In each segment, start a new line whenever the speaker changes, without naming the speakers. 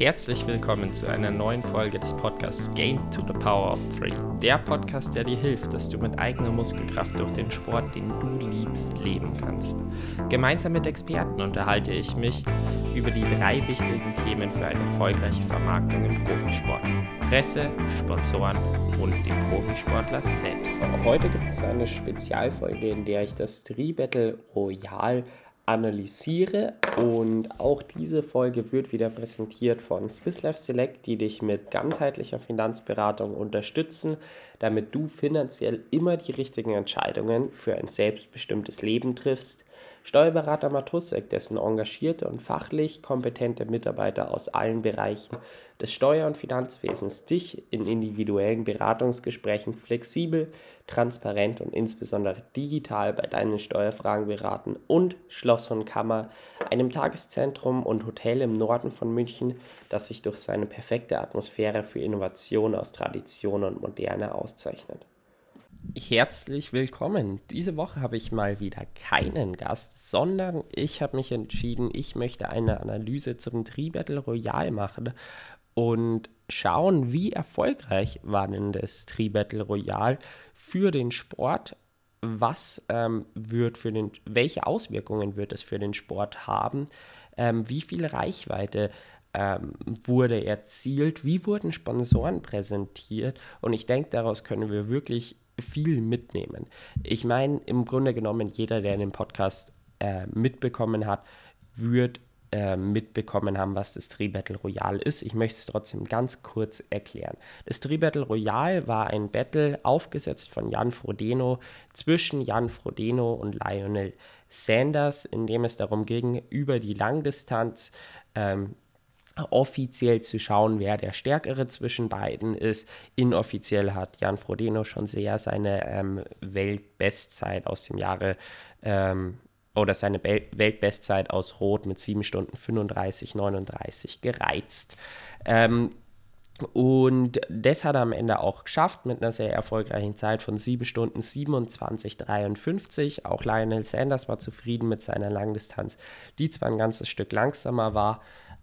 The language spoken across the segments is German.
Herzlich willkommen zu einer neuen Folge des Podcasts Game to the Power of Three. Der Podcast, der dir hilft, dass du mit eigener Muskelkraft durch den Sport, den du liebst, leben kannst. Gemeinsam mit Experten unterhalte ich mich über die drei wichtigen Themen für eine erfolgreiche Vermarktung im Profisport. Presse, Sponsoren und den Profisportler selbst. Heute gibt es eine Spezialfolge, in der ich das Tri-Battle Royal analysiere. Und auch diese Folge wird wieder präsentiert von Swisslife Select, die dich mit ganzheitlicher Finanzberatung unterstützen, damit du finanziell immer die richtigen Entscheidungen für ein selbstbestimmtes Leben triffst. Steuerberater Matussek, dessen engagierte und fachlich kompetente Mitarbeiter aus allen Bereichen des Steuer- und Finanzwesens dich in individuellen Beratungsgesprächen flexibel, transparent und insbesondere digital bei deinen Steuerfragen beraten und Schloss und Kammer, einem Tageszentrum und Hotel im Norden von München, das sich durch seine perfekte Atmosphäre für Innovation aus Tradition und Moderne auszeichnet. Herzlich willkommen. Diese Woche habe ich mal wieder keinen Gast, sondern ich habe mich entschieden, ich möchte eine Analyse zum Tri-Battle Royale machen und schauen, wie erfolgreich war denn das Tri-Battle Royale für den Sport. Was ähm, wird für den, welche Auswirkungen wird es für den Sport haben? Ähm, wie viel Reichweite ähm, wurde erzielt? Wie wurden Sponsoren präsentiert? Und ich denke, daraus können wir wirklich viel mitnehmen. Ich meine, im Grunde genommen, jeder, der den Podcast äh, mitbekommen hat, wird äh, mitbekommen haben, was das Tri-Battle Royale ist. Ich möchte es trotzdem ganz kurz erklären. Das Tri-Battle Royale war ein Battle aufgesetzt von Jan Frodeno zwischen Jan Frodeno und Lionel Sanders, in dem es darum ging, über die Langdistanz ähm, offiziell zu schauen, wer der Stärkere zwischen beiden ist. Inoffiziell hat Jan Frodeno schon sehr seine ähm, Weltbestzeit aus dem Jahre ähm, oder seine Weltbestzeit aus Rot mit 7 Stunden 35, 39 gereizt. Ähm, und das hat er am Ende auch geschafft mit einer sehr erfolgreichen Zeit von 7 Stunden 27, 53. Auch Lionel Sanders war zufrieden mit seiner Langdistanz, die zwar ein ganzes Stück langsamer war,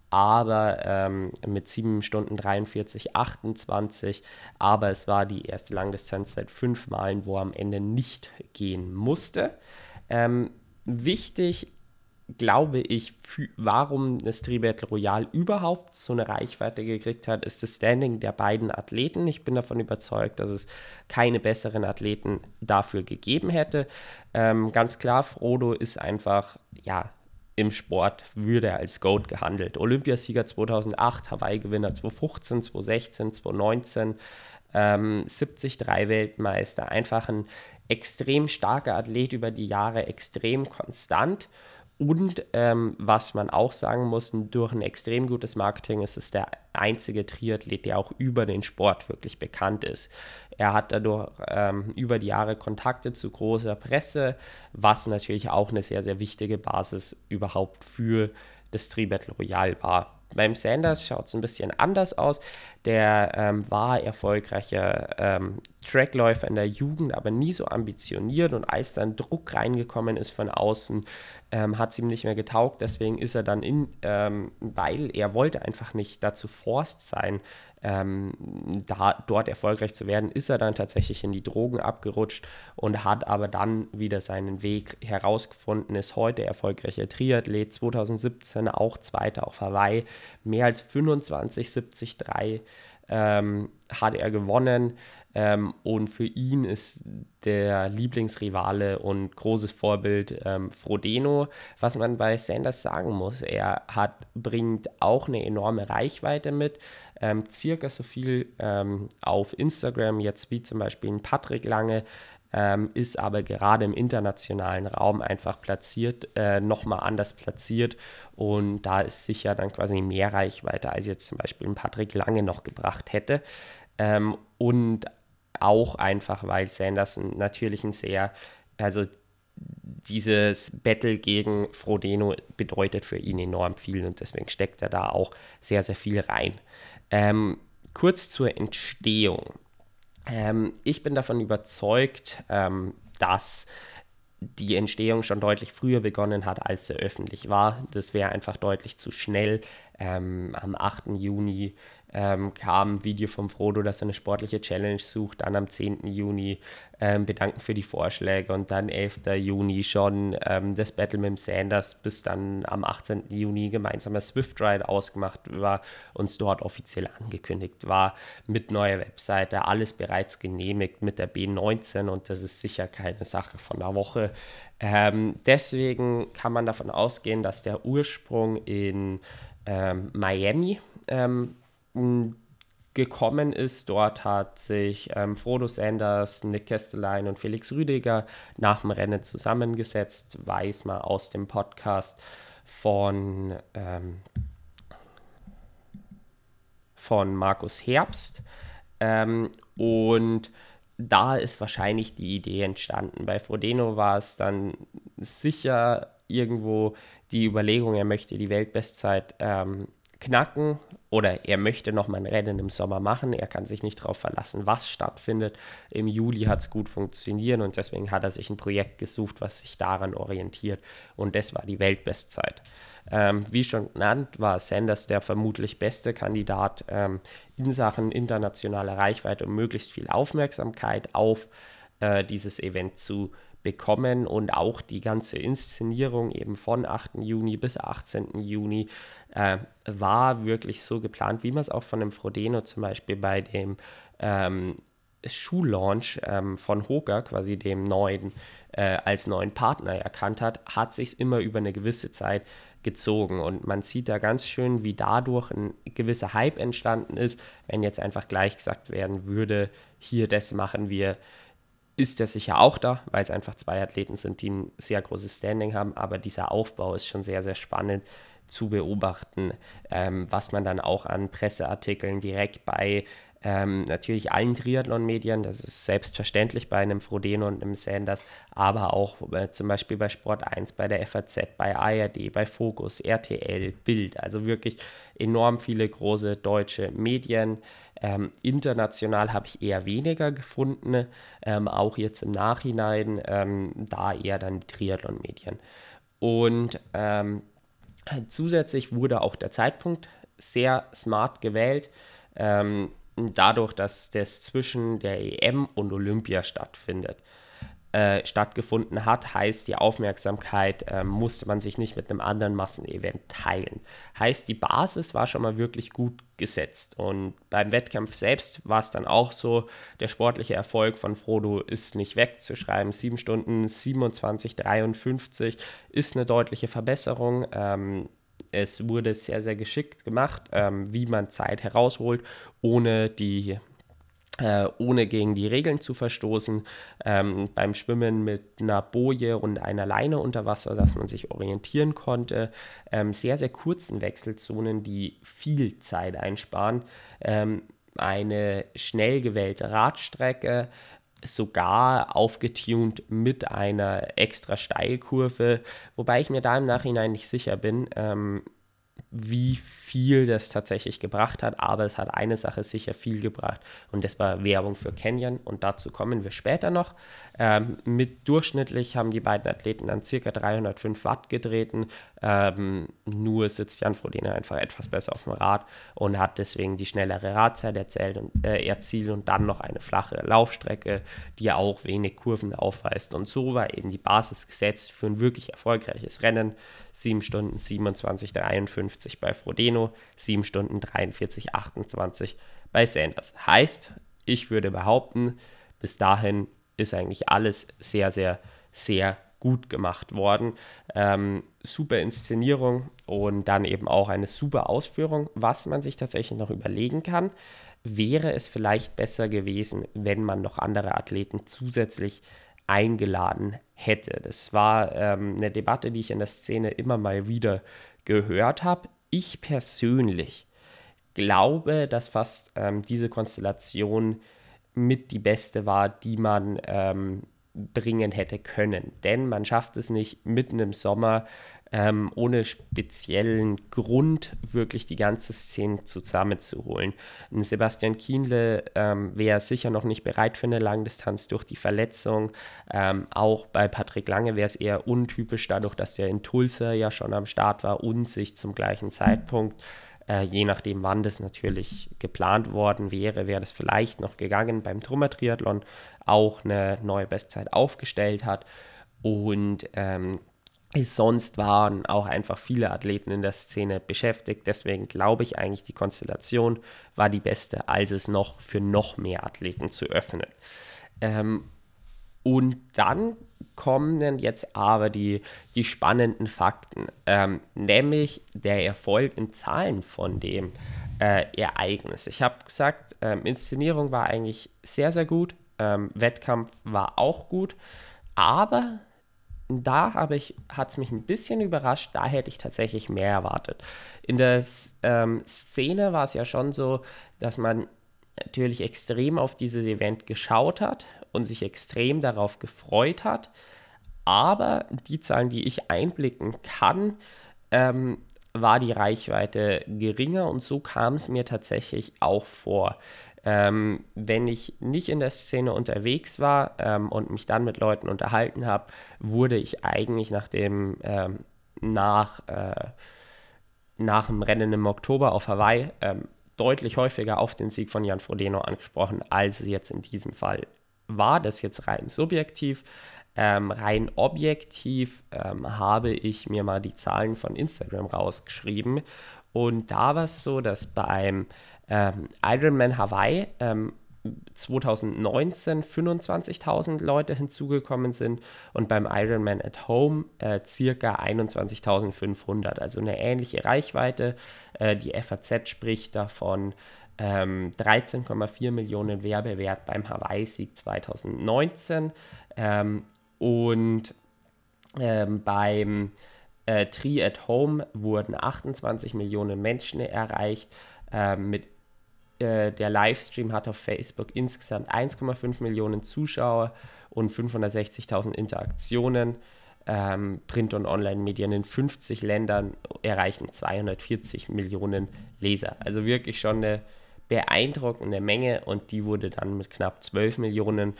aber ähm, mit 7 Stunden 43, 28. Aber es war die erste Langdistanz seit fünf Malen, wo er am Ende nicht gehen musste. Ähm, wichtig, glaube ich, warum das Tribattle Royal überhaupt so eine Reichweite gekriegt hat, ist das Standing der beiden Athleten. Ich bin davon überzeugt, dass es keine besseren Athleten dafür gegeben hätte. Ähm, ganz klar, Frodo ist einfach, ja, im Sport würde er als GOAT gehandelt. Olympiasieger 2008, Hawaii-Gewinner 2015, 2016, 2019, ähm, 73 Weltmeister, einfach ein extrem starker Athlet über die Jahre, extrem konstant. Und ähm, was man auch sagen muss, durch ein extrem gutes Marketing ist es der einzige Triathlet, der auch über den Sport wirklich bekannt ist. Er hat dadurch ähm, über die Jahre Kontakte zu großer Presse, was natürlich auch eine sehr, sehr wichtige Basis überhaupt für das Tri-Battle Royale war. Beim Sanders schaut es ein bisschen anders aus. Der ähm, war erfolgreicher ähm, Trackläufer in der Jugend, aber nie so ambitioniert. Und als dann Druck reingekommen ist von außen, ähm, hat es ihm nicht mehr getaugt. Deswegen ist er dann in, ähm, weil er wollte einfach nicht dazu forst sein, ähm, da, dort erfolgreich zu werden, ist er dann tatsächlich in die Drogen abgerutscht und hat aber dann wieder seinen Weg herausgefunden, ist heute erfolgreicher Triathlet, 2017 auch Zweiter auf Hawaii, mehr als 25, 70, 3 ähm, hat er gewonnen. Ähm, und für ihn ist der Lieblingsrivale und großes Vorbild ähm, Frodeno. Was man bei Sanders sagen muss, er hat, bringt auch eine enorme Reichweite mit. Ähm, circa so viel ähm, auf Instagram jetzt wie zum Beispiel Patrick Lange, ähm, ist aber gerade im internationalen Raum einfach platziert, äh, nochmal anders platziert und da ist sicher dann quasi mehr Reichweite, als jetzt zum Beispiel ein Patrick Lange noch gebracht hätte. Ähm, und auch einfach, weil Sanderson natürlich ein sehr, also dieses Battle gegen Frodeno bedeutet für ihn enorm viel und deswegen steckt er da auch sehr, sehr viel rein. Ähm, kurz zur Entstehung. Ähm, ich bin davon überzeugt, ähm, dass die Entstehung schon deutlich früher begonnen hat, als er öffentlich war. Das wäre einfach deutlich zu schnell. Ähm, am 8. Juni ähm, kam ein Video vom Frodo, dass er eine sportliche Challenge sucht. Dann am 10. Juni ähm, bedanken für die Vorschläge und dann 11. Juni schon ähm, das Battle mit dem Sanders, bis dann am 18. Juni gemeinsamer Swift Ride ausgemacht war, uns dort offiziell angekündigt war, mit neuer Webseite, alles bereits genehmigt mit der B19 und das ist sicher keine Sache von der Woche. Ähm, deswegen kann man davon ausgehen, dass der Ursprung in ähm, Miami ähm, gekommen ist. Dort hat sich ähm, Frodo Sanders, Nick Kestelein und Felix Rüdiger nach dem Rennen zusammengesetzt, weiß man aus dem Podcast von, ähm, von Markus Herbst. Ähm, und da ist wahrscheinlich die Idee entstanden. Bei Frodeno war es dann sicher irgendwo die Überlegung, er möchte die Weltbestzeit ähm, knacken oder er möchte noch mal ein Rennen im Sommer machen. Er kann sich nicht darauf verlassen, was stattfindet. Im Juli hat es gut funktioniert und deswegen hat er sich ein Projekt gesucht, was sich daran orientiert. Und das war die Weltbestzeit. Ähm, wie schon genannt, war Sanders der vermutlich beste Kandidat ähm, in Sachen internationaler Reichweite und möglichst viel Aufmerksamkeit auf äh, dieses Event zu bekommen und auch die ganze Inszenierung eben von 8. Juni bis 18. Juni äh, war wirklich so geplant, wie man es auch von dem Frodeno zum Beispiel bei dem ähm, Schullaunch ähm, von Hoka, quasi dem neuen, äh, als neuen Partner erkannt hat, hat sich immer über eine gewisse Zeit gezogen. Und man sieht da ganz schön, wie dadurch ein gewisser Hype entstanden ist. Wenn jetzt einfach gleich gesagt werden würde, hier, das machen wir, ist er sicher auch da, weil es einfach zwei Athleten sind, die ein sehr großes Standing haben. Aber dieser Aufbau ist schon sehr, sehr spannend zu beobachten, ähm, was man dann auch an Presseartikeln direkt bei ähm, natürlich allen Triathlon-Medien, das ist selbstverständlich bei einem Frodeno und einem Sanders, aber auch äh, zum Beispiel bei Sport 1, bei der FAZ, bei ARD, bei Focus, RTL, Bild, also wirklich enorm viele große deutsche Medien. Ähm, international habe ich eher weniger gefunden, ähm, auch jetzt im Nachhinein, ähm, da eher dann die Triathlon-Medien. Und ähm, zusätzlich wurde auch der Zeitpunkt sehr smart gewählt. Ähm, dadurch, dass das zwischen der EM und Olympia stattfindet, äh, stattgefunden hat, heißt die Aufmerksamkeit äh, musste man sich nicht mit einem anderen Massenevent teilen. Heißt, die Basis war schon mal wirklich gut gesetzt. Und beim Wettkampf selbst war es dann auch so, der sportliche Erfolg von Frodo ist nicht wegzuschreiben. 7 Stunden 27, 53 ist eine deutliche Verbesserung. Ähm, es wurde sehr, sehr geschickt gemacht, ähm, wie man Zeit herausholt, ohne die äh, ohne gegen die Regeln zu verstoßen, ähm, beim Schwimmen mit einer Boje und einer Leine unter Wasser, dass man sich orientieren konnte, ähm, sehr, sehr kurzen Wechselzonen, die viel Zeit einsparen, ähm, eine schnell gewählte Radstrecke, sogar aufgetunt mit einer extra Steilkurve, wobei ich mir da im Nachhinein nicht sicher bin, ähm, wie viel das tatsächlich gebracht hat, aber es hat eine Sache sicher viel gebracht und das war Werbung für Canyon und dazu kommen wir später noch. Ähm, mit durchschnittlich haben die beiden Athleten dann circa 305 Watt getreten, ähm, nur sitzt Jan Frodeno einfach etwas besser auf dem Rad und hat deswegen die schnellere Radzeit erzählt und, äh, erzielt und dann noch eine flache Laufstrecke, die auch wenig Kurven aufweist und so war eben die Basis gesetzt für ein wirklich erfolgreiches Rennen. 7 Stunden 27, 53 bei Frodeno, 7 Stunden 43, 28 bei Sanders. Heißt, ich würde behaupten, bis dahin ist eigentlich alles sehr, sehr, sehr gut gemacht worden. Ähm, super Inszenierung und dann eben auch eine super Ausführung. Was man sich tatsächlich noch überlegen kann, wäre es vielleicht besser gewesen, wenn man noch andere Athleten zusätzlich eingeladen hätte. Das war ähm, eine Debatte, die ich in der Szene immer mal wieder gehört habe. Ich persönlich glaube, dass fast ähm, diese Konstellation mit die beste war, die man, ähm, bringen hätte können. Denn man schafft es nicht mitten im Sommer ähm, ohne speziellen Grund wirklich die ganze Szene zusammenzuholen. Und Sebastian Kienle ähm, wäre sicher noch nicht bereit für eine Langdistanz durch die Verletzung. Ähm, auch bei Patrick Lange wäre es eher untypisch, dadurch, dass er in Tulsa ja schon am Start war und sich zum gleichen Zeitpunkt äh, je nachdem, wann das natürlich geplant worden wäre, wäre das vielleicht noch gegangen beim Trummer-Triathlon, auch eine neue Bestzeit aufgestellt hat. Und ähm, sonst waren auch einfach viele Athleten in der Szene beschäftigt. Deswegen glaube ich eigentlich, die Konstellation war die beste, als es noch für noch mehr Athleten zu öffnen. Ähm, und dann kommen jetzt aber die, die spannenden Fakten, ähm, nämlich der Erfolg in Zahlen von dem äh, Ereignis. Ich habe gesagt, ähm, Inszenierung war eigentlich sehr, sehr gut, ähm, Wettkampf war auch gut, aber da hat es mich ein bisschen überrascht, da hätte ich tatsächlich mehr erwartet. In der ähm, Szene war es ja schon so, dass man natürlich extrem auf dieses Event geschaut hat und sich extrem darauf gefreut hat. Aber die Zahlen, die ich einblicken kann, ähm, war die Reichweite geringer und so kam es mir tatsächlich auch vor. Ähm, wenn ich nicht in der Szene unterwegs war ähm, und mich dann mit Leuten unterhalten habe, wurde ich eigentlich nach dem ähm, nach, äh, nach dem Rennen im Oktober auf Hawaii ähm, deutlich häufiger auf den Sieg von Jan Frodeno angesprochen, als es jetzt in diesem Fall war. Das jetzt rein subjektiv. Ähm, rein objektiv ähm, habe ich mir mal die Zahlen von Instagram rausgeschrieben. Und da war es so, dass beim ähm, Ironman Hawaii 2019 ähm, 25.000 Leute hinzugekommen sind und beim Ironman at Home äh, circa 21.500, also eine ähnliche Reichweite. Äh, die FAZ spricht davon ähm, 13,4 Millionen Werbewert beim Hawaii-Sieg 2019 ähm, und ähm, beim äh, Tree at Home wurden 28 Millionen Menschen erreicht. Äh, mit äh, der Livestream hat auf Facebook insgesamt 1,5 Millionen Zuschauer und 560.000 Interaktionen. Ähm, Print- und Online-Medien in 50 Ländern erreichen 240 Millionen Leser. Also wirklich schon eine beeindruckende Menge und die wurde dann mit knapp 12 Millionen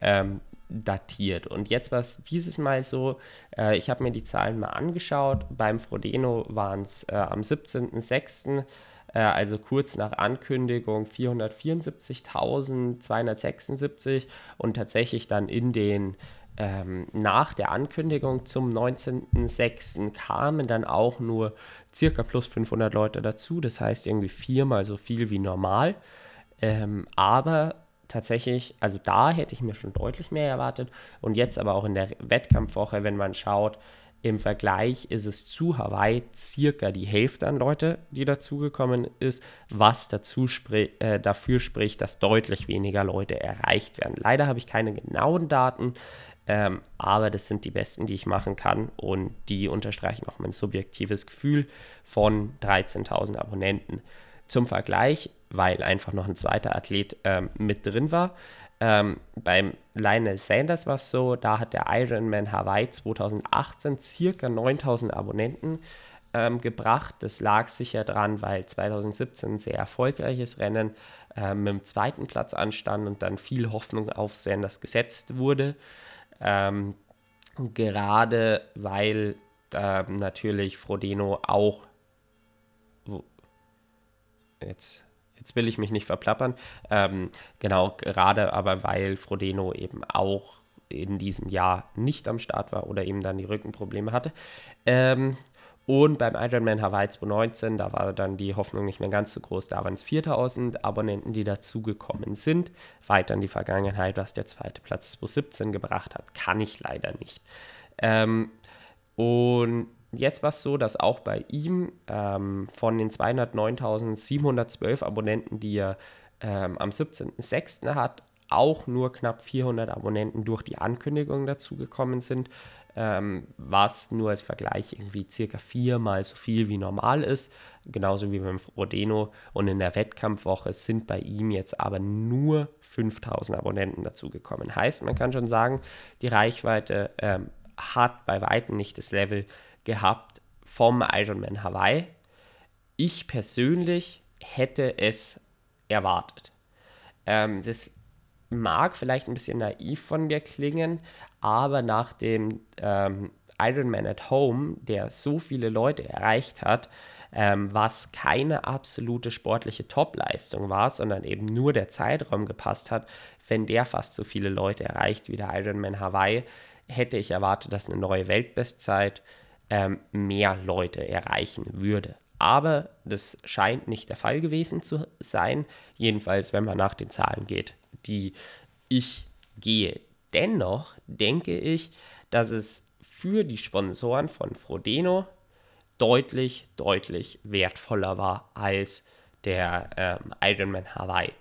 ähm, datiert. Und jetzt war es dieses Mal so, äh, ich habe mir die Zahlen mal angeschaut. Beim Frodeno waren es äh, am 17.06., äh, also kurz nach Ankündigung, 474.276 und tatsächlich dann in den ähm, nach der Ankündigung zum 19.06. kamen dann auch nur circa plus 500 Leute dazu, das heißt irgendwie viermal so viel wie normal. Ähm, aber tatsächlich, also da hätte ich mir schon deutlich mehr erwartet. Und jetzt aber auch in der Wettkampfwoche, wenn man schaut, im Vergleich ist es zu Hawaii circa die Hälfte an Leute, die dazugekommen ist, was dazu spri äh, dafür spricht, dass deutlich weniger Leute erreicht werden. Leider habe ich keine genauen Daten, ähm, aber das sind die besten, die ich machen kann und die unterstreichen auch mein subjektives Gefühl von 13.000 Abonnenten. Zum Vergleich, weil einfach noch ein zweiter Athlet ähm, mit drin war. Ähm, beim Lionel Sanders war es so, da hat der Ironman Hawaii 2018 circa 9000 Abonnenten ähm, gebracht. Das lag sicher dran, weil 2017 ein sehr erfolgreiches Rennen äh, mit dem zweiten Platz anstand und dann viel Hoffnung auf Sanders gesetzt wurde. Ähm, gerade weil äh, natürlich Frodeno auch jetzt, jetzt will ich mich nicht verplappern. Ähm, genau, gerade aber weil Frodeno eben auch in diesem Jahr nicht am Start war oder eben dann die Rückenprobleme hatte. Ähm, und beim Ironman Hawaii 2019, da war dann die Hoffnung nicht mehr ganz so groß. Da waren es 4000 Abonnenten, die dazugekommen sind. Weiter in die Vergangenheit, was der zweite Platz 2017 gebracht hat, kann ich leider nicht. Ähm, und Jetzt war es so, dass auch bei ihm ähm, von den 209.712 Abonnenten, die er ähm, am 17.06. hat, auch nur knapp 400 Abonnenten durch die Ankündigung dazugekommen sind, ähm, was nur als Vergleich irgendwie circa viermal so viel wie normal ist, genauso wie beim Frodeno. Und in der Wettkampfwoche sind bei ihm jetzt aber nur 5000 Abonnenten dazugekommen. Heißt, man kann schon sagen, die Reichweite ähm, hat bei weitem nicht das Level gehabt vom Ironman Hawaii. Ich persönlich hätte es erwartet. Ähm, das mag vielleicht ein bisschen naiv von mir klingen, aber nach dem ähm, Ironman at Home, der so viele Leute erreicht hat, ähm, was keine absolute sportliche Topleistung war, sondern eben nur der Zeitraum gepasst hat, wenn der fast so viele Leute erreicht wie der Ironman Hawaii, hätte ich erwartet, dass eine neue Weltbestzeit ähm, mehr Leute erreichen würde. Aber das scheint nicht der Fall gewesen zu sein, jedenfalls wenn man nach den Zahlen geht, die ich gehe. Dennoch denke ich, dass es für die Sponsoren von Frodeno deutlich, deutlich wertvoller war als der ähm, Ironman Hawaii.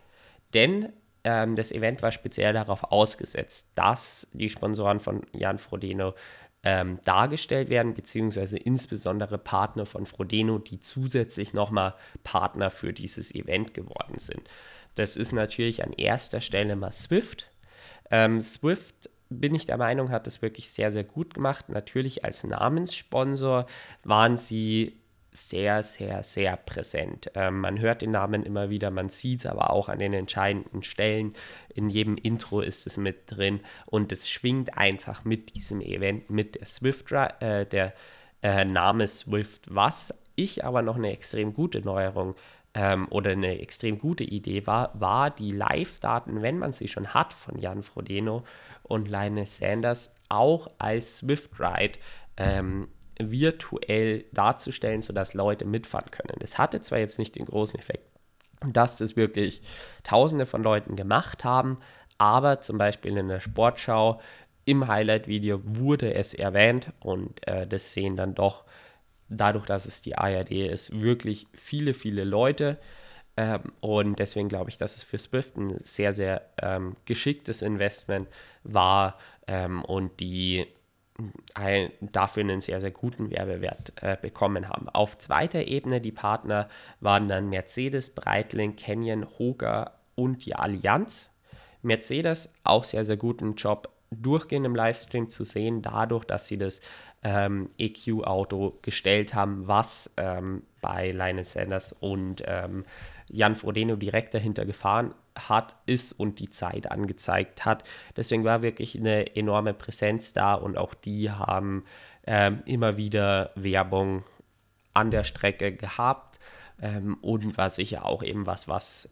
Denn ähm, das Event war speziell darauf ausgesetzt, dass die Sponsoren von Jan Frodeno ähm, dargestellt werden, beziehungsweise insbesondere Partner von Frodeno, die zusätzlich nochmal Partner für dieses Event geworden sind. Das ist natürlich an erster Stelle mal Swift. Ähm, Swift bin ich der Meinung, hat das wirklich sehr, sehr gut gemacht. Natürlich als Namenssponsor waren sie sehr, sehr, sehr präsent. Ähm, man hört den Namen immer wieder, man sieht es aber auch an den entscheidenden Stellen. In jedem Intro ist es mit drin und es schwingt einfach mit diesem Event, mit der Swift, äh, der äh, Name Swift. Was ich aber noch eine extrem gute Neuerung ähm, oder eine extrem gute Idee war, war die Live-Daten, wenn man sie schon hat von Jan Frodeno und Linus Sanders, auch als Swift Ride ähm, virtuell darzustellen, sodass Leute mitfahren können. Das hatte zwar jetzt nicht den großen Effekt, dass das wirklich Tausende von Leuten gemacht haben, aber zum Beispiel in der Sportschau im Highlight-Video wurde es erwähnt und äh, das sehen dann doch dadurch, dass es die ARD ist, wirklich viele, viele Leute. Ähm, und deswegen glaube ich, dass es für Swift ein sehr, sehr ähm, geschicktes Investment war ähm, und die ein, dafür einen sehr, sehr guten Werbewert äh, bekommen haben. Auf zweiter Ebene, die Partner waren dann Mercedes, Breitling, Canyon, Hoga und die Allianz. Mercedes auch sehr, sehr guten Job durchgehend im Livestream zu sehen, dadurch, dass sie das ähm, EQ-Auto gestellt haben, was ähm, bei Linus Sanders und ähm, Jan Frodeno direkt dahinter gefahren hat, ist und die Zeit angezeigt hat. Deswegen war wirklich eine enorme Präsenz da und auch die haben ähm, immer wieder Werbung an der Strecke gehabt ähm, und war sicher auch eben was, was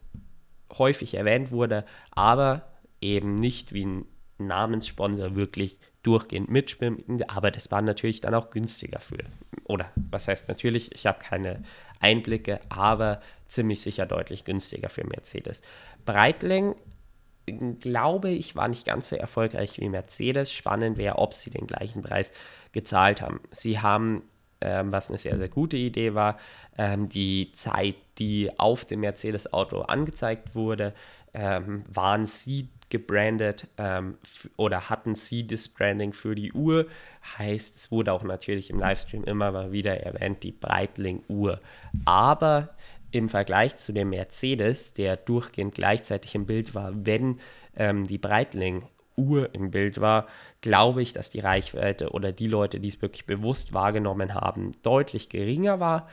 häufig erwähnt wurde, aber eben nicht wie ein Namenssponsor wirklich durchgehend mitschwimmen, aber das war natürlich dann auch günstiger für, oder was heißt natürlich, ich habe keine Einblicke, aber ziemlich sicher deutlich günstiger für Mercedes. Breitling, glaube ich, war nicht ganz so erfolgreich wie Mercedes. Spannend wäre, ob sie den gleichen Preis gezahlt haben. Sie haben, ähm, was eine sehr, sehr gute Idee war, ähm, die Zeit, die auf dem Mercedes-Auto angezeigt wurde, ähm, waren sie gebrandet ähm, oder hatten sie das Branding für die Uhr. Heißt, es wurde auch natürlich im Livestream immer mal wieder erwähnt, die Breitling-Uhr. Aber im Vergleich zu dem Mercedes, der durchgehend gleichzeitig im Bild war, wenn ähm, die Breitling Uhr im Bild war, glaube ich, dass die Reichweite oder die Leute, die es wirklich bewusst wahrgenommen haben, deutlich geringer war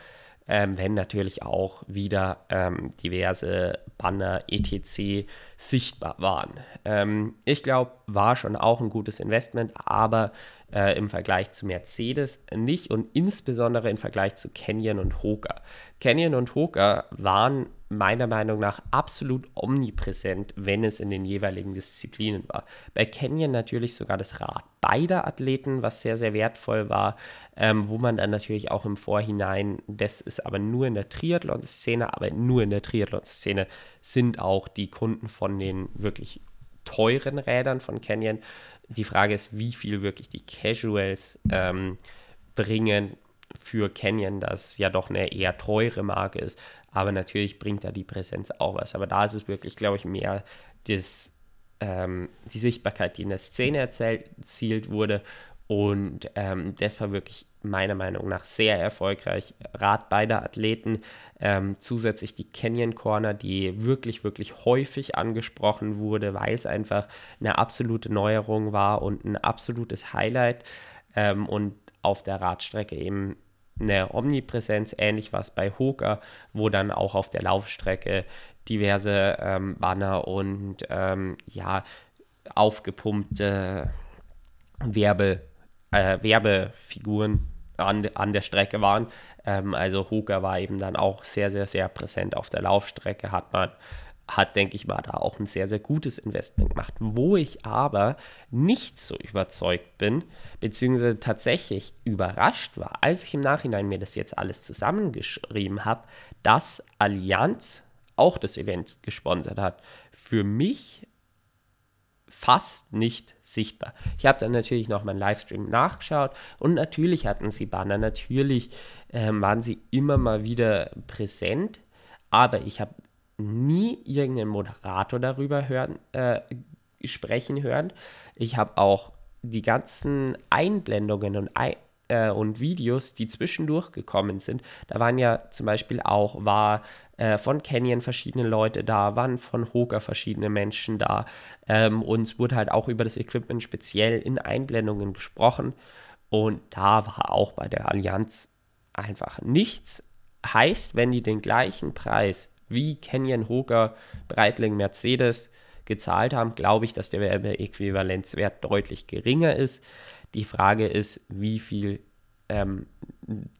ähm, wenn natürlich auch wieder ähm, diverse Banner etc. sichtbar waren. Ähm, ich glaube, war schon auch ein gutes Investment, aber äh, im Vergleich zu Mercedes nicht und insbesondere im Vergleich zu Canyon und Hoka. Canyon und Hoka waren meiner Meinung nach absolut omnipräsent, wenn es in den jeweiligen Disziplinen war. Bei Canyon natürlich sogar das Rad beider Athleten, was sehr, sehr wertvoll war, ähm, wo man dann natürlich auch im Vorhinein, das ist aber nur in der Triathlon-Szene, aber nur in der Triathlon-Szene sind auch die Kunden von den wirklich teuren Rädern von Canyon. Die Frage ist, wie viel wirklich die Casuals ähm, bringen für Canyon, das ja doch eine eher teure Marke ist, aber natürlich bringt da die Präsenz auch was. Aber da ist es wirklich, glaube ich, mehr das ähm, die Sichtbarkeit, die in der Szene erzielt wurde. Und ähm, das war wirklich meiner Meinung nach sehr erfolgreich. Rat beider Athleten. Ähm, zusätzlich die Canyon Corner, die wirklich, wirklich häufig angesprochen wurde, weil es einfach eine absolute Neuerung war und ein absolutes Highlight. Ähm, und auf der Radstrecke eben eine Omnipräsenz, ähnlich was bei Hoka, wo dann auch auf der Laufstrecke diverse ähm, Banner und ähm, ja, aufgepumpte Werbe, äh, Werbefiguren an, an der Strecke waren. Ähm, also Hoka war eben dann auch sehr, sehr, sehr präsent auf der Laufstrecke, hat man hat, denke ich mal, da auch ein sehr, sehr gutes Investment gemacht. Wo ich aber nicht so überzeugt bin, beziehungsweise tatsächlich überrascht war, als ich im Nachhinein mir das jetzt alles zusammengeschrieben habe, dass Allianz auch das Event gesponsert hat. Für mich fast nicht sichtbar. Ich habe dann natürlich noch meinen Livestream nachgeschaut und natürlich hatten sie Banner, natürlich äh, waren sie immer mal wieder präsent, aber ich habe nie irgendeinen Moderator darüber hören, äh, sprechen hören. Ich habe auch die ganzen Einblendungen und, äh, und Videos, die zwischendurch gekommen sind. Da waren ja zum Beispiel auch, war äh, von Canyon verschiedene Leute da, waren von Hoka verschiedene Menschen da. Ähm, und es wurde halt auch über das Equipment speziell in Einblendungen gesprochen. Und da war auch bei der Allianz einfach nichts. Heißt, wenn die den gleichen Preis wie Canyon, Hoka, Breitling, Mercedes gezahlt haben, glaube ich, dass der Werbeäquivalenzwert deutlich geringer ist. Die Frage ist, wie viel, ähm,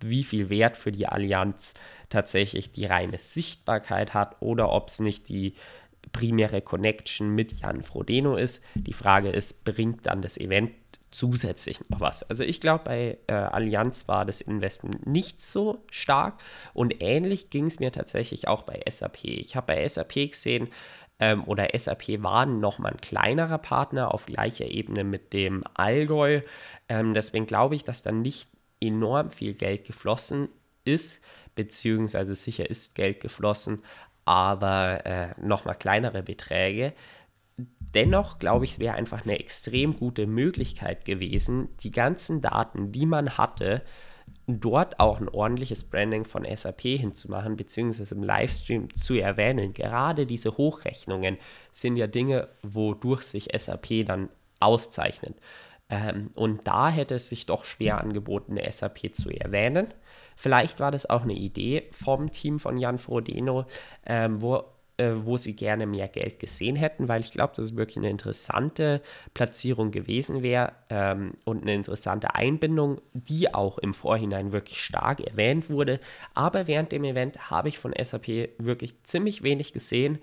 wie viel Wert für die Allianz tatsächlich die reine Sichtbarkeit hat oder ob es nicht die primäre Connection mit Jan Frodeno ist. Die Frage ist, bringt dann das Event zusätzlich noch was. Also ich glaube, bei äh, Allianz war das Investment nicht so stark und ähnlich ging es mir tatsächlich auch bei SAP. Ich habe bei SAP gesehen, ähm, oder SAP war nochmal ein kleinerer Partner auf gleicher Ebene mit dem Allgäu. Ähm, deswegen glaube ich, dass da nicht enorm viel Geld geflossen ist, beziehungsweise sicher ist Geld geflossen, aber äh, nochmal kleinere Beträge. Dennoch glaube ich, es wäre einfach eine extrem gute Möglichkeit gewesen, die ganzen Daten, die man hatte, dort auch ein ordentliches Branding von SAP hinzumachen, beziehungsweise im Livestream zu erwähnen. Gerade diese Hochrechnungen sind ja Dinge, wodurch sich SAP dann auszeichnet. Ähm, und da hätte es sich doch schwer angeboten, eine SAP zu erwähnen. Vielleicht war das auch eine Idee vom Team von Jan Frodeno, ähm, wo äh, wo sie gerne mehr Geld gesehen hätten, weil ich glaube, dass es wirklich eine interessante Platzierung gewesen wäre ähm, und eine interessante Einbindung, die auch im Vorhinein wirklich stark erwähnt wurde. Aber während dem Event habe ich von SAP wirklich ziemlich wenig gesehen.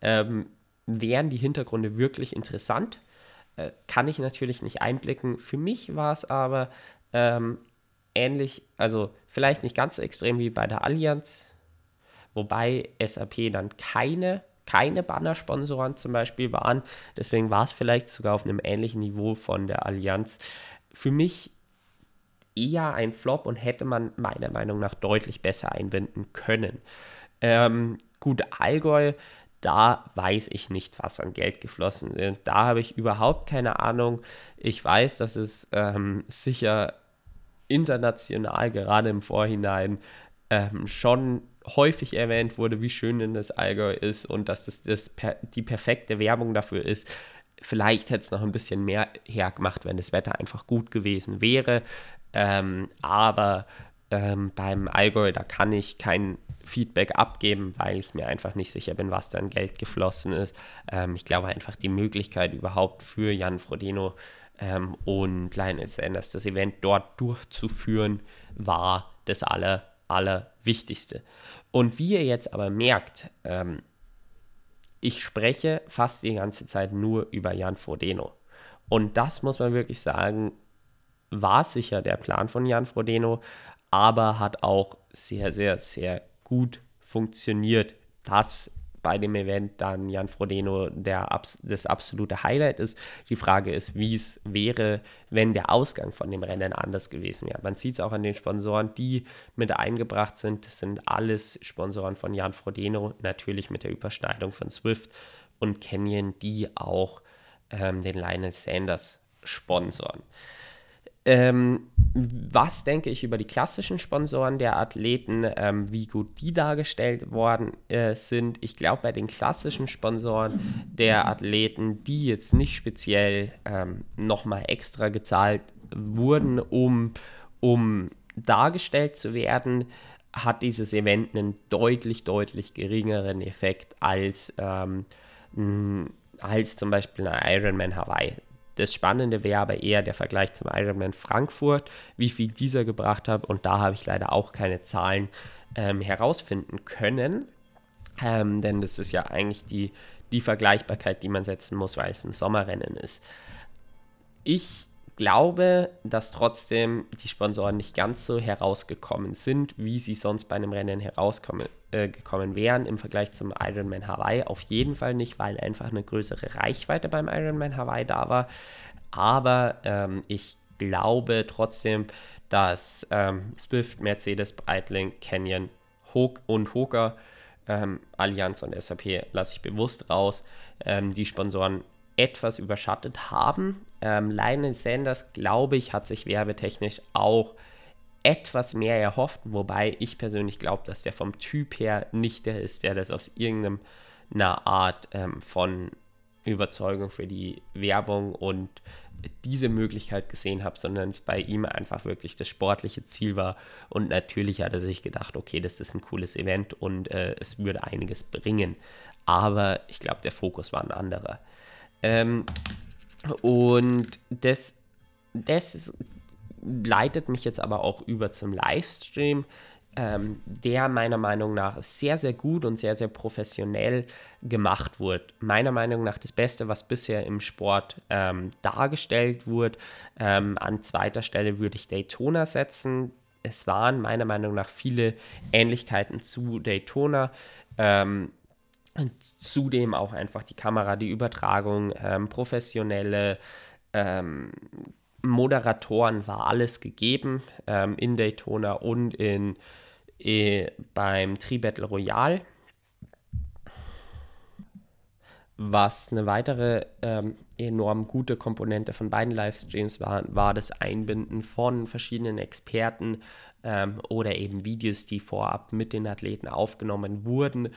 Ähm, wären die Hintergründe wirklich interessant? Äh, kann ich natürlich nicht einblicken. Für mich war es aber ähm, ähnlich, also vielleicht nicht ganz so extrem wie bei der Allianz, wobei SAP dann keine, keine Banner-Sponsoren zum Beispiel waren. Deswegen war es vielleicht sogar auf einem ähnlichen Niveau von der Allianz. Für mich eher ein Flop und hätte man meiner Meinung nach deutlich besser einbinden können. Ähm, gut, Allgäu, da weiß ich nicht, was an Geld geflossen ist. Da habe ich überhaupt keine Ahnung. Ich weiß, dass es ähm, sicher international, gerade im Vorhinein, ähm, schon häufig erwähnt wurde, wie schön denn das Allgäu ist und dass das, das per, die perfekte Werbung dafür ist. Vielleicht hätte es noch ein bisschen mehr hergemacht, wenn das Wetter einfach gut gewesen wäre. Ähm, aber ähm, beim Allgäu, da kann ich kein Feedback abgeben, weil ich mir einfach nicht sicher bin, was da an Geld geflossen ist. Ähm, ich glaube einfach, die Möglichkeit überhaupt für Jan Frodeno ähm, und Lionel Sanders das Event dort durchzuführen, war das aller Allerwichtigste. Und wie ihr jetzt aber merkt, ähm, ich spreche fast die ganze Zeit nur über Jan Frodeno. Und das muss man wirklich sagen, war sicher der Plan von Jan Frodeno, aber hat auch sehr, sehr, sehr gut funktioniert, dass bei dem Event dann Jan Frodeno der, das absolute Highlight ist. Die Frage ist, wie es wäre, wenn der Ausgang von dem Rennen anders gewesen wäre. Man sieht es auch an den Sponsoren, die mit eingebracht sind. Das sind alles Sponsoren von Jan Frodeno, natürlich mit der Überschneidung von Swift und Canyon, die auch ähm, den Lionel Sanders Sponsoren. Ähm, was denke ich über die klassischen Sponsoren der Athleten, ähm, wie gut die dargestellt worden äh, sind? Ich glaube, bei den klassischen Sponsoren der Athleten, die jetzt nicht speziell ähm, nochmal extra gezahlt wurden, um, um dargestellt zu werden, hat dieses Event einen deutlich, deutlich geringeren Effekt als, ähm, als zum Beispiel ein Ironman Hawaii. Das Spannende wäre aber eher der Vergleich zum Ironman Frankfurt, wie viel dieser gebracht hat. Und da habe ich leider auch keine Zahlen ähm, herausfinden können. Ähm, denn das ist ja eigentlich die, die Vergleichbarkeit, die man setzen muss, weil es ein Sommerrennen ist. Ich glaube, dass trotzdem die Sponsoren nicht ganz so herausgekommen sind, wie sie sonst bei einem Rennen herausgekommen äh, wären im Vergleich zum Ironman Hawaii. Auf jeden Fall nicht, weil einfach eine größere Reichweite beim Ironman Hawaii da war. Aber ähm, ich glaube trotzdem, dass ähm, Swift, Mercedes, Breitling, Canyon, Hook und Hooker, ähm, Allianz und SAP lasse ich bewusst raus, ähm, die Sponsoren etwas überschattet haben. Ähm, Lionel Sanders, glaube ich, hat sich werbetechnisch auch etwas mehr erhofft, wobei ich persönlich glaube, dass der vom Typ her nicht der ist, der das aus irgendeiner Art ähm, von Überzeugung für die Werbung und diese Möglichkeit gesehen habe, sondern bei ihm einfach wirklich das sportliche Ziel war. Und natürlich hat er sich gedacht, okay, das ist ein cooles Event und äh, es würde einiges bringen. Aber ich glaube, der Fokus war ein anderer. Ähm, und das, das leitet mich jetzt aber auch über zum Livestream, ähm, der meiner Meinung nach sehr, sehr gut und sehr, sehr professionell gemacht wurde. Meiner Meinung nach das Beste, was bisher im Sport ähm, dargestellt wurde. Ähm, an zweiter Stelle würde ich Daytona setzen. Es waren meiner Meinung nach viele Ähnlichkeiten zu Daytona. Zudem auch einfach die Kamera, die Übertragung, ähm, professionelle ähm, Moderatoren war alles gegeben ähm, in Daytona und in, in, beim Tri-Battle Royale. Was eine weitere ähm, enorm gute Komponente von beiden Livestreams war, war das Einbinden von verschiedenen Experten ähm, oder eben Videos, die vorab mit den Athleten aufgenommen wurden,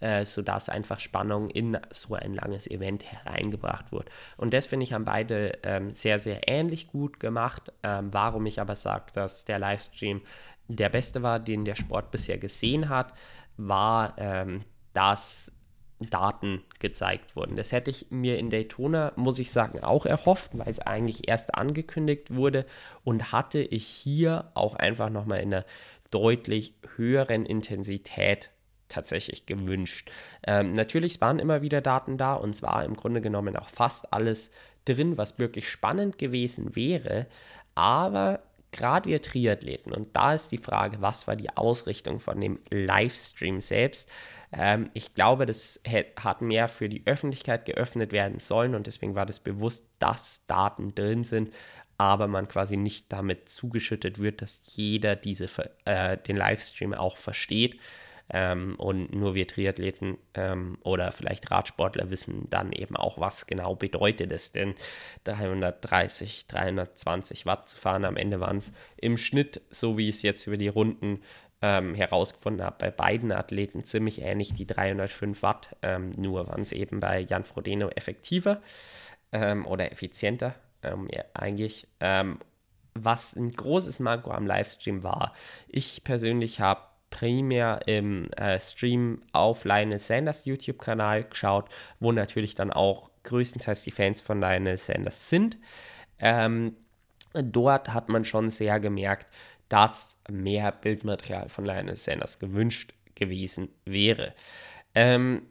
äh, sodass einfach Spannung in so ein langes Event hereingebracht wird. Und das finde ich haben beide ähm, sehr, sehr ähnlich gut gemacht. Ähm, warum ich aber sage, dass der Livestream der beste war, den der Sport bisher gesehen hat, war, ähm, dass Daten gezeigt wurden. Das hätte ich mir in Daytona, muss ich sagen, auch erhofft, weil es eigentlich erst angekündigt wurde und hatte ich hier auch einfach nochmal in einer deutlich höheren Intensität tatsächlich gewünscht. Ähm, natürlich waren immer wieder Daten da und zwar im Grunde genommen auch fast alles drin, was wirklich spannend gewesen wäre. Aber gerade wir Triathleten, und da ist die Frage, was war die Ausrichtung von dem Livestream selbst? Ähm, ich glaube, das hat mehr für die Öffentlichkeit geöffnet werden sollen und deswegen war das bewusst, dass Daten drin sind, aber man quasi nicht damit zugeschüttet wird, dass jeder diese, äh, den Livestream auch versteht. Ähm, und nur wir Triathleten ähm, oder vielleicht Radsportler wissen dann eben auch, was genau bedeutet es denn, 330, 320 Watt zu fahren. Am Ende waren es im Schnitt, so wie ich es jetzt über die Runden ähm, herausgefunden habe, bei beiden Athleten ziemlich ähnlich die 305 Watt. Ähm, nur waren es eben bei Jan Frodeno effektiver ähm, oder effizienter ähm, ja, eigentlich was ein großes Manko am Livestream war. Ich persönlich habe primär im äh, Stream auf Lionel Sanders YouTube-Kanal geschaut, wo natürlich dann auch größtenteils die Fans von Lionel Sanders sind. Ähm, dort hat man schon sehr gemerkt, dass mehr Bildmaterial von Lionel Sanders gewünscht gewesen wäre. Ähm,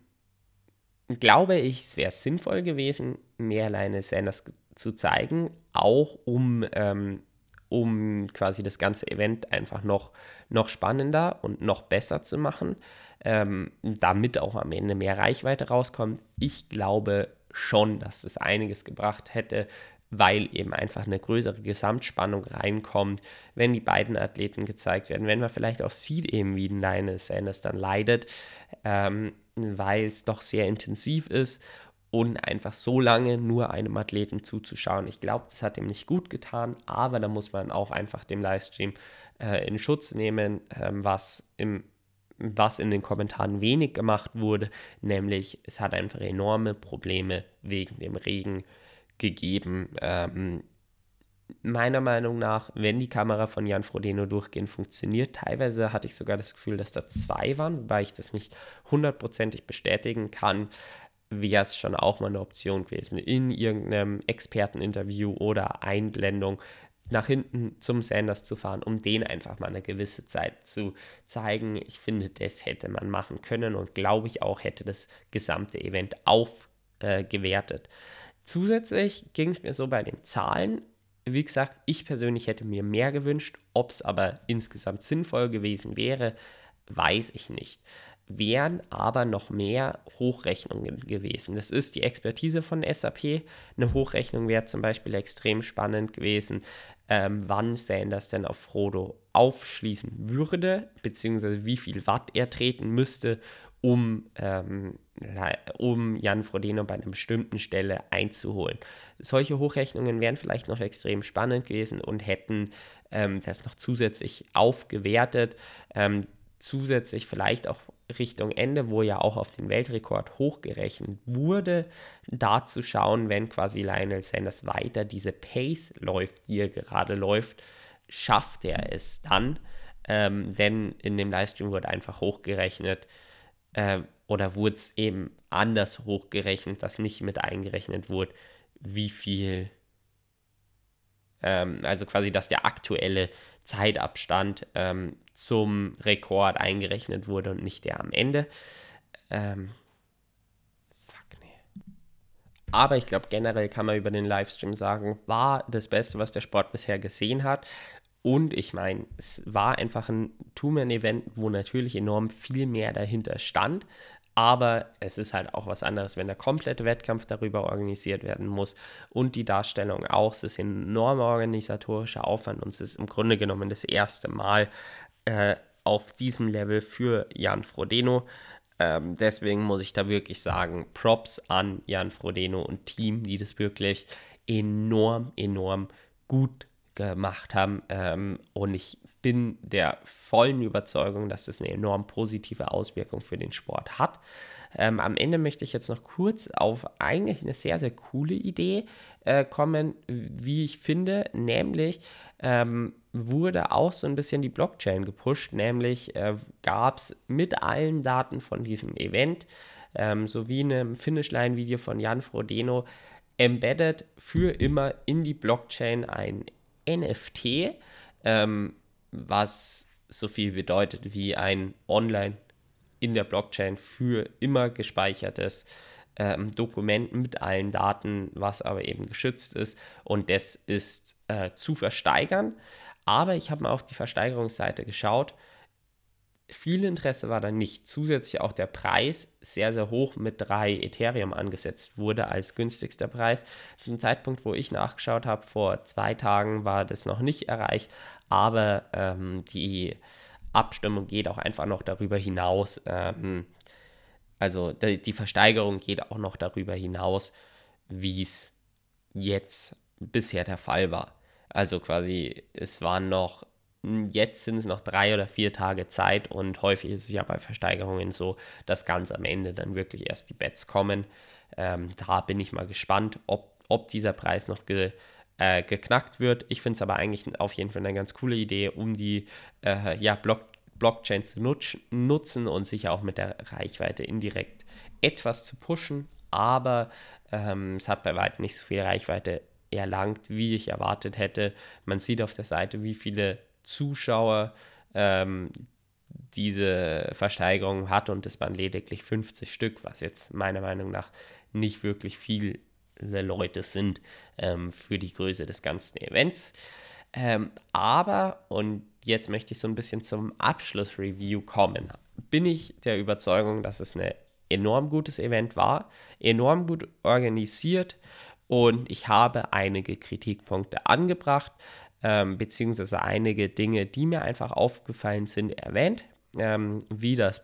glaube ich, es wäre sinnvoll gewesen, mehr Lionel Sanders zu zeigen, auch um ähm, um quasi das ganze Event einfach noch, noch spannender und noch besser zu machen, ähm, damit auch am Ende mehr Reichweite rauskommt. Ich glaube schon, dass das einiges gebracht hätte, weil eben einfach eine größere Gesamtspannung reinkommt, wenn die beiden Athleten gezeigt werden, wenn man vielleicht auch sieht, eben wie Lionel Sanders dann leidet, ähm, weil es doch sehr intensiv ist und einfach so lange nur einem Athleten zuzuschauen. Ich glaube, das hat ihm nicht gut getan, aber da muss man auch einfach dem Livestream äh, in Schutz nehmen, ähm, was im was in den Kommentaren wenig gemacht wurde, nämlich es hat einfach enorme Probleme wegen dem Regen gegeben. Ähm, meiner Meinung nach, wenn die Kamera von Jan Frodeno durchgehend funktioniert, teilweise hatte ich sogar das Gefühl, dass da zwei waren, wobei ich das nicht hundertprozentig bestätigen kann, wäre es schon auch mal eine Option gewesen, in irgendeinem Experteninterview oder Einblendung nach hinten zum Sanders zu fahren, um den einfach mal eine gewisse Zeit zu zeigen. Ich finde, das hätte man machen können und glaube ich auch, hätte das gesamte Event aufgewertet. Äh, Zusätzlich ging es mir so bei den Zahlen. Wie gesagt, ich persönlich hätte mir mehr gewünscht. Ob es aber insgesamt sinnvoll gewesen wäre, weiß ich nicht. Wären aber noch mehr Hochrechnungen gewesen. Das ist die Expertise von SAP. Eine Hochrechnung wäre zum Beispiel extrem spannend gewesen, ähm, wann Sanders denn auf Frodo aufschließen würde, beziehungsweise wie viel Watt er treten müsste, um, ähm, um Jan Frodeno bei einer bestimmten Stelle einzuholen. Solche Hochrechnungen wären vielleicht noch extrem spannend gewesen und hätten ähm, das noch zusätzlich aufgewertet, ähm, zusätzlich vielleicht auch Richtung Ende, wo ja auch auf den Weltrekord hochgerechnet wurde, da zu schauen, wenn quasi Lionel Sanders weiter diese Pace läuft, die er gerade läuft, schafft er es dann. Ähm, denn in dem Livestream wurde einfach hochgerechnet, äh, oder wurde es eben anders hochgerechnet, dass nicht mit eingerechnet wurde, wie viel, ähm, also quasi, dass der aktuelle Zeitabstand ähm, zum Rekord eingerechnet wurde und nicht der am Ende. Ähm, fuck, nee. Aber ich glaube, generell kann man über den Livestream sagen, war das Beste, was der Sport bisher gesehen hat. Und ich meine, es war einfach ein Two-Man-Event, wo natürlich enorm viel mehr dahinter stand. Aber es ist halt auch was anderes, wenn der komplette Wettkampf darüber organisiert werden muss und die Darstellung auch. Es ist ein enormer organisatorischer Aufwand und es ist im Grunde genommen das erste Mal äh, auf diesem Level für Jan Frodeno. Ähm, deswegen muss ich da wirklich sagen, Props an Jan Frodeno und Team, die das wirklich enorm, enorm gut gemacht haben. Ähm, und ich bin der vollen Überzeugung, dass das eine enorm positive Auswirkung für den Sport hat. Ähm, am Ende möchte ich jetzt noch kurz auf eigentlich eine sehr, sehr coole Idee äh, kommen, wie ich finde, nämlich ähm, wurde auch so ein bisschen die Blockchain gepusht, nämlich äh, gab es mit allen Daten von diesem Event ähm, sowie einem Finishline-Video von Jan Frodeno embedded für immer in die Blockchain ein NFT, ähm, was so viel bedeutet wie ein online in der Blockchain für immer gespeichertes ähm, Dokument mit allen Daten, was aber eben geschützt ist. Und das ist äh, zu versteigern. Aber ich habe mal auf die Versteigerungsseite geschaut viel Interesse war da nicht. Zusätzlich auch der Preis sehr, sehr hoch mit 3 Ethereum angesetzt wurde als günstigster Preis. Zum Zeitpunkt, wo ich nachgeschaut habe, vor zwei Tagen war das noch nicht erreicht, aber ähm, die Abstimmung geht auch einfach noch darüber hinaus. Ähm, also die, die Versteigerung geht auch noch darüber hinaus, wie es jetzt bisher der Fall war. Also quasi, es waren noch Jetzt sind es noch drei oder vier Tage Zeit und häufig ist es ja bei Versteigerungen so, dass ganz am Ende dann wirklich erst die Bets kommen. Ähm, da bin ich mal gespannt, ob, ob dieser Preis noch ge, äh, geknackt wird. Ich finde es aber eigentlich auf jeden Fall eine ganz coole Idee, um die äh, ja, Block, Blockchain zu nutz, nutzen und sicher auch mit der Reichweite indirekt etwas zu pushen. Aber ähm, es hat bei weitem nicht so viel Reichweite erlangt, wie ich erwartet hätte. Man sieht auf der Seite, wie viele Zuschauer ähm, diese Versteigerung hat und es waren lediglich 50 Stück, was jetzt meiner Meinung nach nicht wirklich viele Leute sind ähm, für die Größe des ganzen Events. Ähm, aber, und jetzt möchte ich so ein bisschen zum Abschlussreview kommen, bin ich der Überzeugung, dass es ein enorm gutes Event war, enorm gut organisiert und ich habe einige Kritikpunkte angebracht ähm, beziehungsweise einige Dinge, die mir einfach aufgefallen sind, erwähnt, ähm, wie das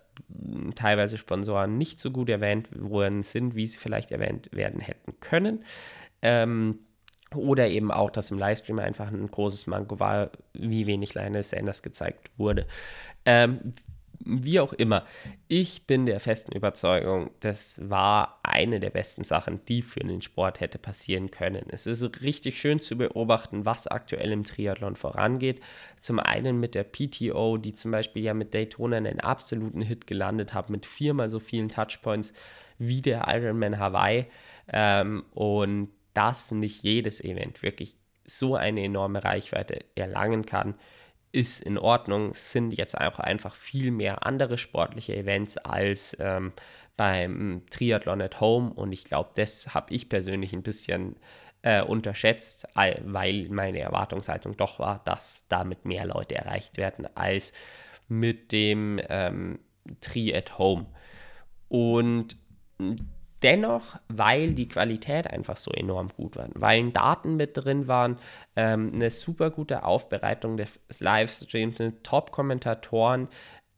teilweise Sponsoren nicht so gut erwähnt worden sind, wie sie vielleicht erwähnt werden hätten können. Ähm, oder eben auch, dass im Livestream einfach ein großes Manko war, wie wenig Lionel Sanders gezeigt wurde. Ähm, wie auch immer, ich bin der festen Überzeugung, das war eine der besten Sachen, die für den Sport hätte passieren können. Es ist richtig schön zu beobachten, was aktuell im Triathlon vorangeht. Zum einen mit der PTO, die zum Beispiel ja mit Daytona einen absoluten Hit gelandet hat, mit viermal so vielen Touchpoints wie der Ironman Hawaii. Ähm, und dass nicht jedes Event wirklich so eine enorme Reichweite erlangen kann ist in Ordnung, es sind jetzt auch einfach viel mehr andere sportliche Events als ähm, beim Triathlon at Home und ich glaube, das habe ich persönlich ein bisschen äh, unterschätzt, weil meine Erwartungshaltung doch war, dass damit mehr Leute erreicht werden als mit dem ähm, Tri at Home. Und dennoch, weil die Qualität einfach so enorm gut war, weil Daten mit drin waren, ähm, eine super gute Aufbereitung des Livestreams, Top-Kommentatoren,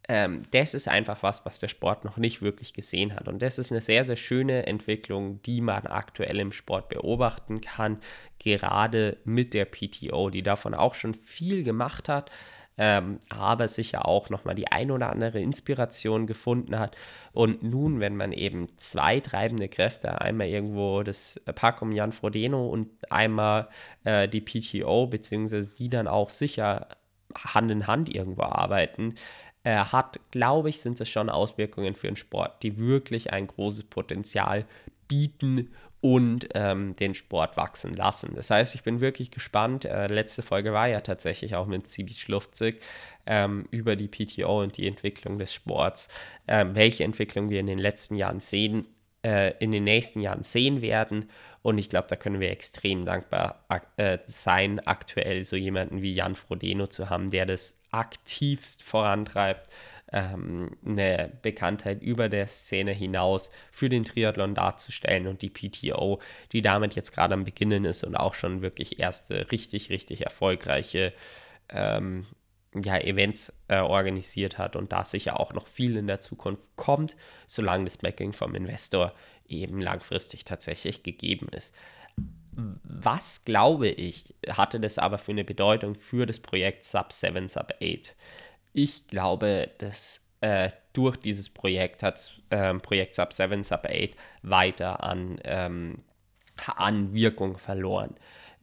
ähm, das ist einfach was, was der Sport noch nicht wirklich gesehen hat. Und das ist eine sehr, sehr schöne Entwicklung, die man aktuell im Sport beobachten kann, gerade mit der PTO, die davon auch schon viel gemacht hat ähm, aber sicher auch nochmal die ein oder andere Inspiration gefunden hat. Und nun, wenn man eben zwei treibende Kräfte, einmal irgendwo das Pack um Jan Frodeno und einmal äh, die PTO, beziehungsweise die dann auch sicher Hand in Hand irgendwo arbeiten, äh, hat, glaube ich, sind es schon Auswirkungen für den Sport, die wirklich ein großes Potenzial bieten und ähm, den Sport wachsen lassen. Das heißt, ich bin wirklich gespannt. Äh, letzte Folge war ja tatsächlich auch mit Zibi Schlufzig ähm, über die PTO und die Entwicklung des Sports, äh, welche Entwicklung wir in den letzten Jahren sehen, äh, in den nächsten Jahren sehen werden. Und ich glaube, da können wir extrem dankbar äh, sein, aktuell so jemanden wie Jan Frodeno zu haben, der das aktivst vorantreibt ähm, eine Bekanntheit über der Szene hinaus für den Triathlon darzustellen und die PTO, die damit jetzt gerade am Beginnen ist und auch schon wirklich erste richtig, richtig erfolgreiche ähm, ja, Events äh, organisiert hat und da sicher auch noch viel in der Zukunft kommt, solange das Backing vom Investor eben langfristig tatsächlich gegeben ist. Was glaube ich, hatte das aber für eine Bedeutung für das Projekt Sub 7, Sub 8? Ich glaube, dass äh, durch dieses Projekt hat ähm, Projekt Sub 7, Sub 8 weiter an, ähm, an Wirkung verloren.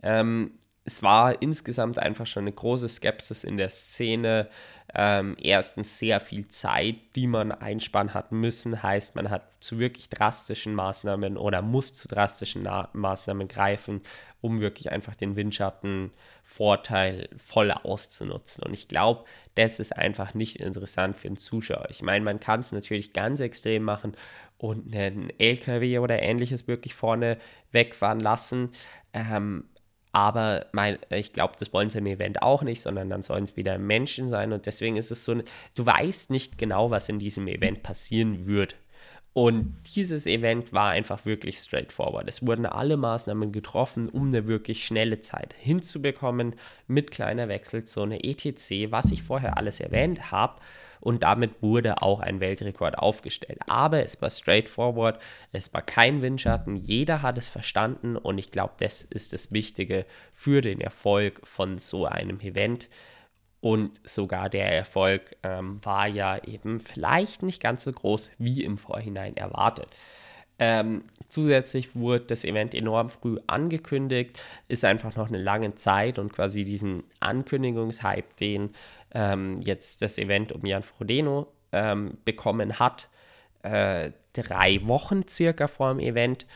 Ähm, es war insgesamt einfach schon eine große Skepsis in der Szene. Ähm, erstens sehr viel Zeit, die man einsparen hat müssen, heißt, man hat zu wirklich drastischen Maßnahmen oder muss zu drastischen Na Maßnahmen greifen, um wirklich einfach den Windschattenvorteil voll auszunutzen. Und ich glaube, das ist einfach nicht interessant für den Zuschauer. Ich meine, man kann es natürlich ganz extrem machen und einen LKW oder ähnliches wirklich vorne wegfahren lassen. Ähm, aber mein, ich glaube, das wollen sie im Event auch nicht, sondern dann sollen es wieder Menschen sein. Und deswegen ist es so, du weißt nicht genau, was in diesem Event passieren wird. Und dieses Event war einfach wirklich straightforward. Es wurden alle Maßnahmen getroffen, um eine wirklich schnelle Zeit hinzubekommen mit kleiner Wechselzone, etc., was ich vorher alles erwähnt habe. Und damit wurde auch ein Weltrekord aufgestellt. Aber es war straightforward, es war kein Windschatten, jeder hat es verstanden und ich glaube, das ist das Wichtige für den Erfolg von so einem Event. Und sogar der Erfolg ähm, war ja eben vielleicht nicht ganz so groß wie im Vorhinein erwartet. Ähm, zusätzlich wurde das Event enorm früh angekündigt, ist einfach noch eine lange Zeit und quasi diesen Ankündigungshype, den ähm, jetzt das Event um Jan Frodeno ähm, bekommen hat, äh, drei Wochen circa vor dem Event,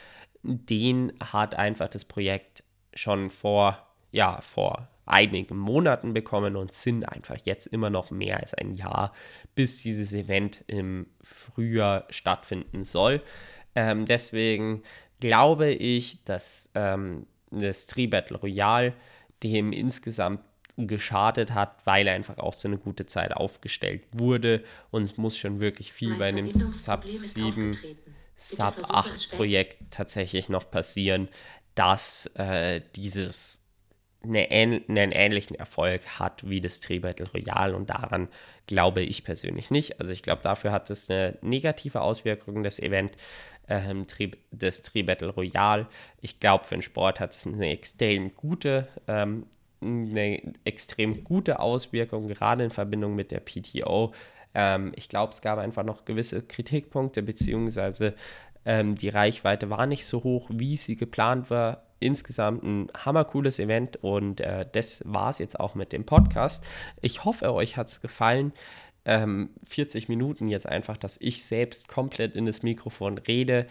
den hat einfach das Projekt schon vor, ja, vor einigen Monaten bekommen und sind einfach jetzt immer noch mehr als ein Jahr, bis dieses Event im Frühjahr stattfinden soll. Ähm, deswegen glaube ich, dass ähm, das Tri Battle Royale dem insgesamt geschadet hat, weil er einfach auch so eine gute Zeit aufgestellt wurde. Und es muss schon wirklich viel mein bei einem Sub 7, Sub 8 Projekt tatsächlich noch passieren, dass äh, dieses eine, einen ähnlichen Erfolg hat wie das Tree Battle Royale und daran glaube ich persönlich nicht. Also ich glaube, dafür hat es eine negative Auswirkung, das Event ähm, des Tree Battle Royale. Ich glaube, für den Sport hat es eine extrem gute ähm, eine extrem gute Auswirkung, gerade in Verbindung mit der PTO. Ähm, ich glaube, es gab einfach noch gewisse Kritikpunkte, beziehungsweise ähm, die Reichweite war nicht so hoch, wie sie geplant war. Insgesamt ein hammercooles Event und äh, das war es jetzt auch mit dem Podcast. Ich hoffe, euch hat es gefallen. Ähm, 40 Minuten jetzt einfach, dass ich selbst komplett in das Mikrofon rede.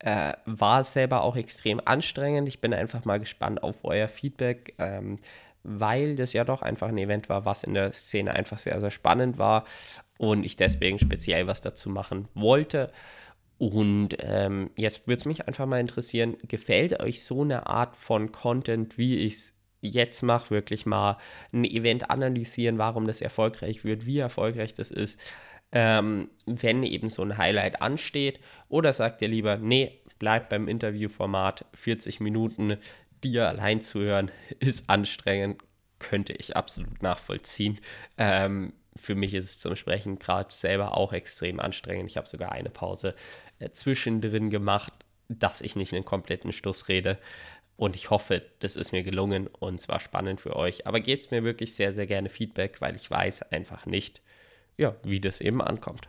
Äh, war selber auch extrem anstrengend. Ich bin einfach mal gespannt auf euer Feedback. Ähm, weil das ja doch einfach ein Event war, was in der Szene einfach sehr, sehr spannend war und ich deswegen speziell was dazu machen wollte. Und ähm, jetzt würde es mich einfach mal interessieren, gefällt euch so eine Art von Content, wie ich es jetzt mache, wirklich mal ein Event analysieren, warum das erfolgreich wird, wie erfolgreich das ist, ähm, wenn eben so ein Highlight ansteht? Oder sagt ihr lieber, nee, bleibt beim Interviewformat 40 Minuten, dir allein zu hören, ist anstrengend, könnte ich absolut nachvollziehen. Ähm, für mich ist es zum Sprechen gerade selber auch extrem anstrengend. Ich habe sogar eine Pause zwischendrin gemacht, dass ich nicht einen kompletten Stuss rede. Und ich hoffe, das ist mir gelungen und zwar spannend für euch. Aber gebt mir wirklich sehr, sehr gerne Feedback, weil ich weiß einfach nicht, ja, wie das eben ankommt.